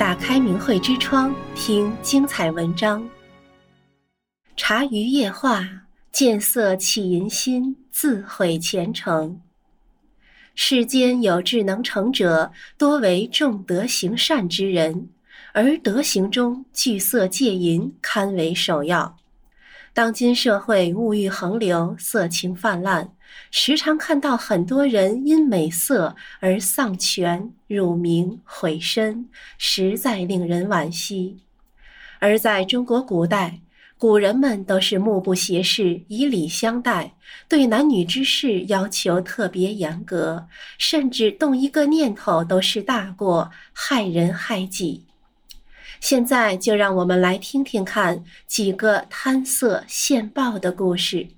打开明慧之窗，听精彩文章。茶余夜话，见色起淫心，自毁前程。世间有志能成者，多为重德行善之人，而德行中聚色戒淫，堪为首要。当今社会物欲横流，色情泛滥，时常看到很多人因美色而丧权、辱名、毁身，实在令人惋惜。而在中国古代，古人们都是目不斜视，以礼相待，对男女之事要求特别严格，甚至动一个念头都是大过，害人害己。现在就让我们来听听看几个贪色现报的故事。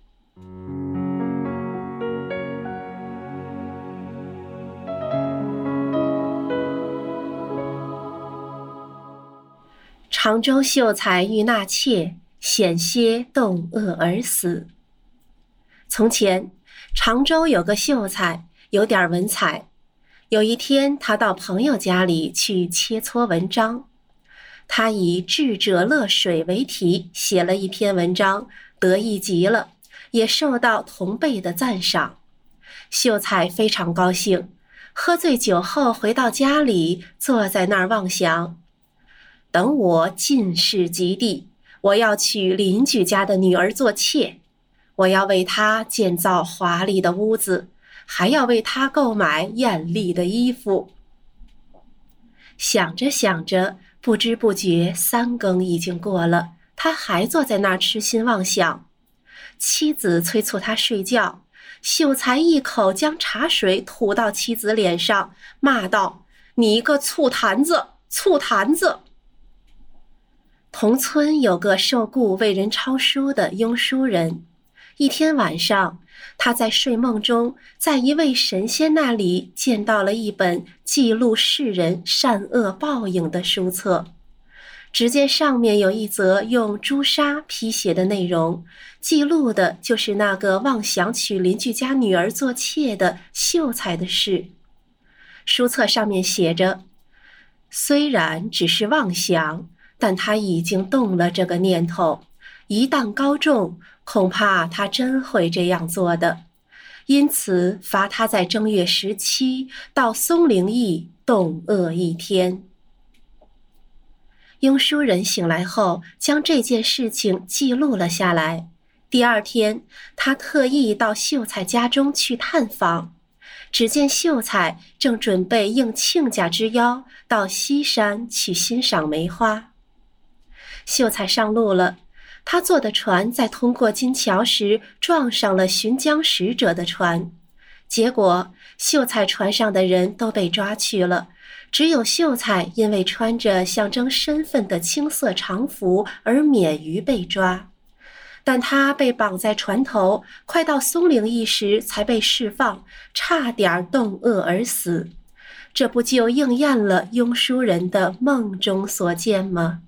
常州秀才欲纳妾，险些冻饿而死。从前，常州有个秀才，有点文采。有一天，他到朋友家里去切磋文章。他以“智者乐水”为题写了一篇文章，得意极了，也受到同辈的赞赏。秀才非常高兴，喝醉酒后回到家里，坐在那儿妄想：等我进士及第，我要娶邻居家的女儿做妾，我要为她建造华丽的屋子，还要为她购买艳丽的衣服。想着想着。不知不觉，三更已经过了，他还坐在那儿痴心妄想。妻子催促他睡觉，秀才一口将茶水吐到妻子脸上，骂道：“你一个醋坛子，醋坛子！”同村有个受雇为人抄书的庸书人。一天晚上，他在睡梦中，在一位神仙那里见到了一本记录世人善恶报应的书册。只见上面有一则用朱砂批写的内容，记录的就是那个妄想娶邻居家女儿做妾的秀才的事。书册上面写着：虽然只是妄想，但他已经动了这个念头。一旦高中，恐怕他真会这样做的，因此罚他在正月十七到松陵驿冻饿一天。庸书人醒来后，将这件事情记录了下来。第二天，他特意到秀才家中去探访，只见秀才正准备应亲家之邀到西山去欣赏梅花。秀才上路了。他坐的船在通过金桥时撞上了寻江使者的船，结果秀才船上的人都被抓去了，只有秀才因为穿着象征身份的青色长服而免于被抓。但他被绑在船头，快到松陵驿时才被释放，差点冻饿而死。这不就应验了庸书人的梦中所见吗？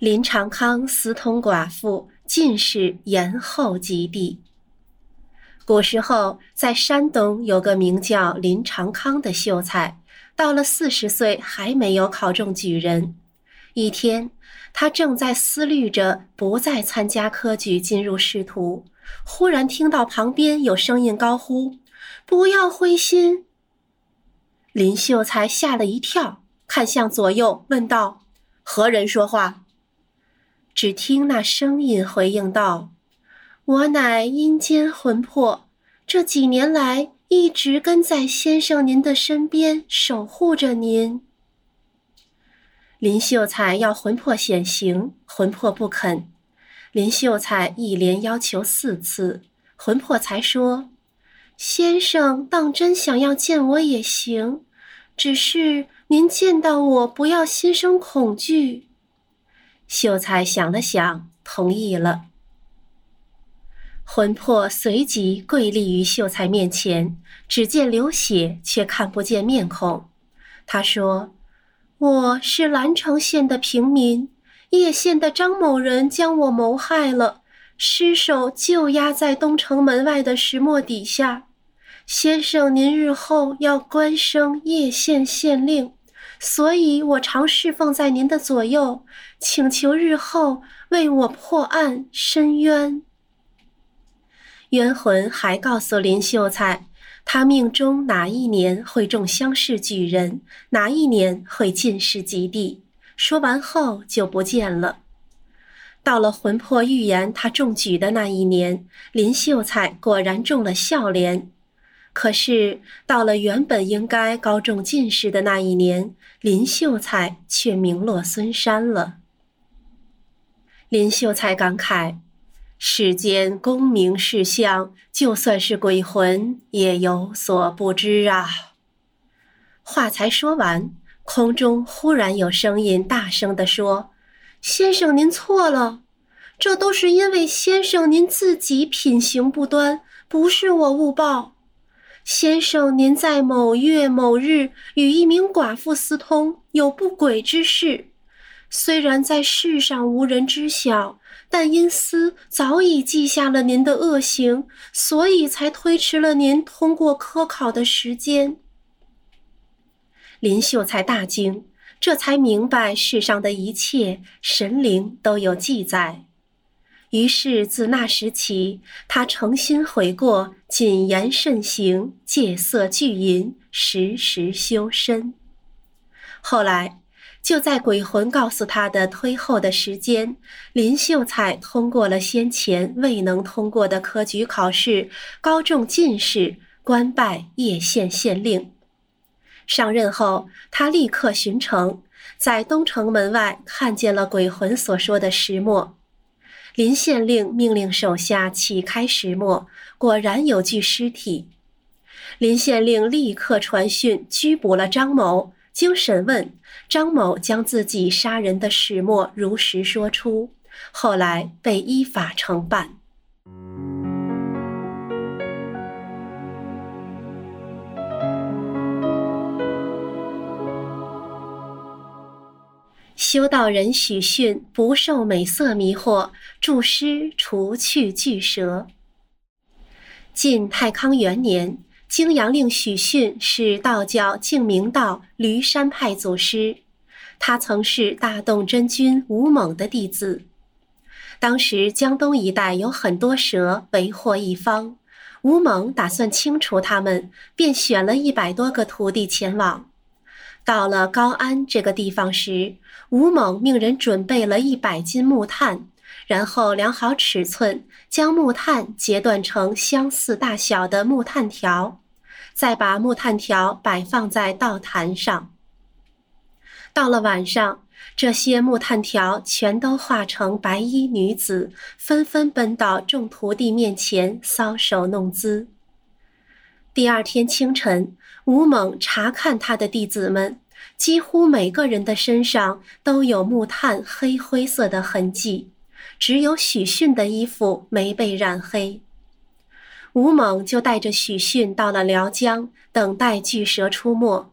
林长康私通寡妇，进士延后及第。古时候，在山东有个名叫林长康的秀才，到了四十岁还没有考中举人。一天，他正在思虑着不再参加科举进入仕途，忽然听到旁边有声音高呼：“不要灰心！”林秀才吓了一跳，看向左右，问道：“何人说话？”只听那声音回应道：“我乃阴间魂魄，这几年来一直跟在先生您的身边，守护着您。”林秀才要魂魄显形，魂魄不肯。林秀才一连要求四次，魂魄才说：“先生当真想要见我也行，只是您见到我不要心生恐惧。”秀才想了想，同意了。魂魄随即跪立于秀才面前，只见流血，却看不见面孔。他说：“我是兰城县的平民，叶县的张某人将我谋害了，尸首就压在东城门外的石磨底下。先生，您日后要官升叶县县令，所以我常侍奉在您的左右，请求日后为我破案伸冤。冤魂还告诉林秀才，他命中哪一年会中乡试举人，哪一年会进士及第。说完后就不见了。到了魂魄预言他中举的那一年，林秀才果然中了孝廉。可是到了原本应该高中进士的那一年，林秀才却名落孙山了。林秀才感慨：“世间功名事相，就算是鬼魂也有所不知啊。”话才说完，空中忽然有声音大声地说：“先生，您错了，这都是因为先生您自己品行不端，不是我误报。”先生，您在某月某日与一名寡妇私通，有不轨之事。虽然在世上无人知晓，但阴司早已记下了您的恶行，所以才推迟了您通过科考的时间。林秀才大惊，这才明白世上的一切神灵都有记载。于是自那时起，他诚心悔过，谨言慎行，戒色拒淫，时时修身。后来，就在鬼魂告诉他的推后的时间，林秀才通过了先前未能通过的科举考试，高中进士，官拜叶县县令。上任后，他立刻巡城，在东城门外看见了鬼魂所说的石磨。林县令命令手下启开石磨，果然有具尸体。林县令立刻传讯拘捕了张某。经审问，张某将自己杀人的始末如实说出，后来被依法惩办。修道人许逊不受美色迷惑，着诗除去巨蛇。晋太康元年，泾阳令许逊是道教净明道閭山派祖师，他曾是大洞真君吴猛的弟子。当时江东一带有很多蛇为祸一方，吴猛打算清除它们，便选了一百多个徒弟前往。到了高安这个地方时，吴猛命人准备了一百斤木炭，然后量好尺寸，将木炭截断成相似大小的木炭条，再把木炭条摆放在道坛上。到了晚上，这些木炭条全都化成白衣女子，纷纷奔到众徒弟面前搔首弄姿。第二天清晨，吴猛查看他的弟子们，几乎每个人的身上都有木炭黑灰色的痕迹，只有许逊的衣服没被染黑。吴猛就带着许逊到了辽江，等待巨蛇出没。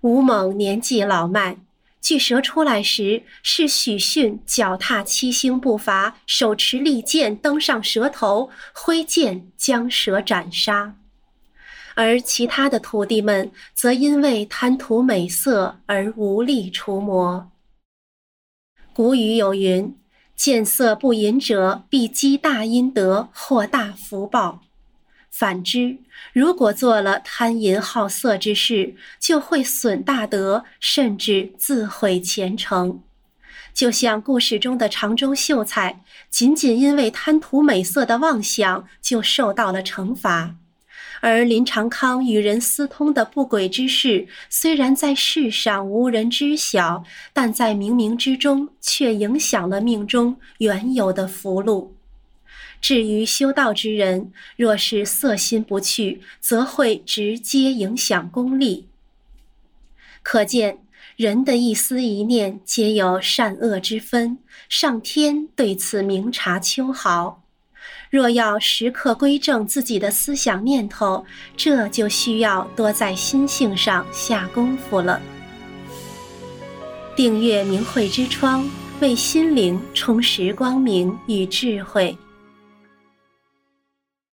吴猛年纪老迈，巨蛇出来时，是许逊脚踏七星步伐，手持利剑登上蛇头，挥剑将蛇斩杀。而其他的徒弟们则因为贪图美色而无力除魔。古语有云：“见色不淫者，必积大阴德，获大福报。”反之，如果做了贪淫好色之事，就会损大德，甚至自毁前程。就像故事中的长洲秀才，仅仅因为贪图美色的妄想，就受到了惩罚。而林长康与人私通的不轨之事，虽然在世上无人知晓，但在冥冥之中却影响了命中原有的福禄。至于修道之人，若是色心不去，则会直接影响功力。可见，人的一思一念皆有善恶之分，上天对此明察秋毫。若要时刻归正自己的思想念头，这就需要多在心性上下功夫了。订阅明慧之窗，为心灵充实光明与智慧。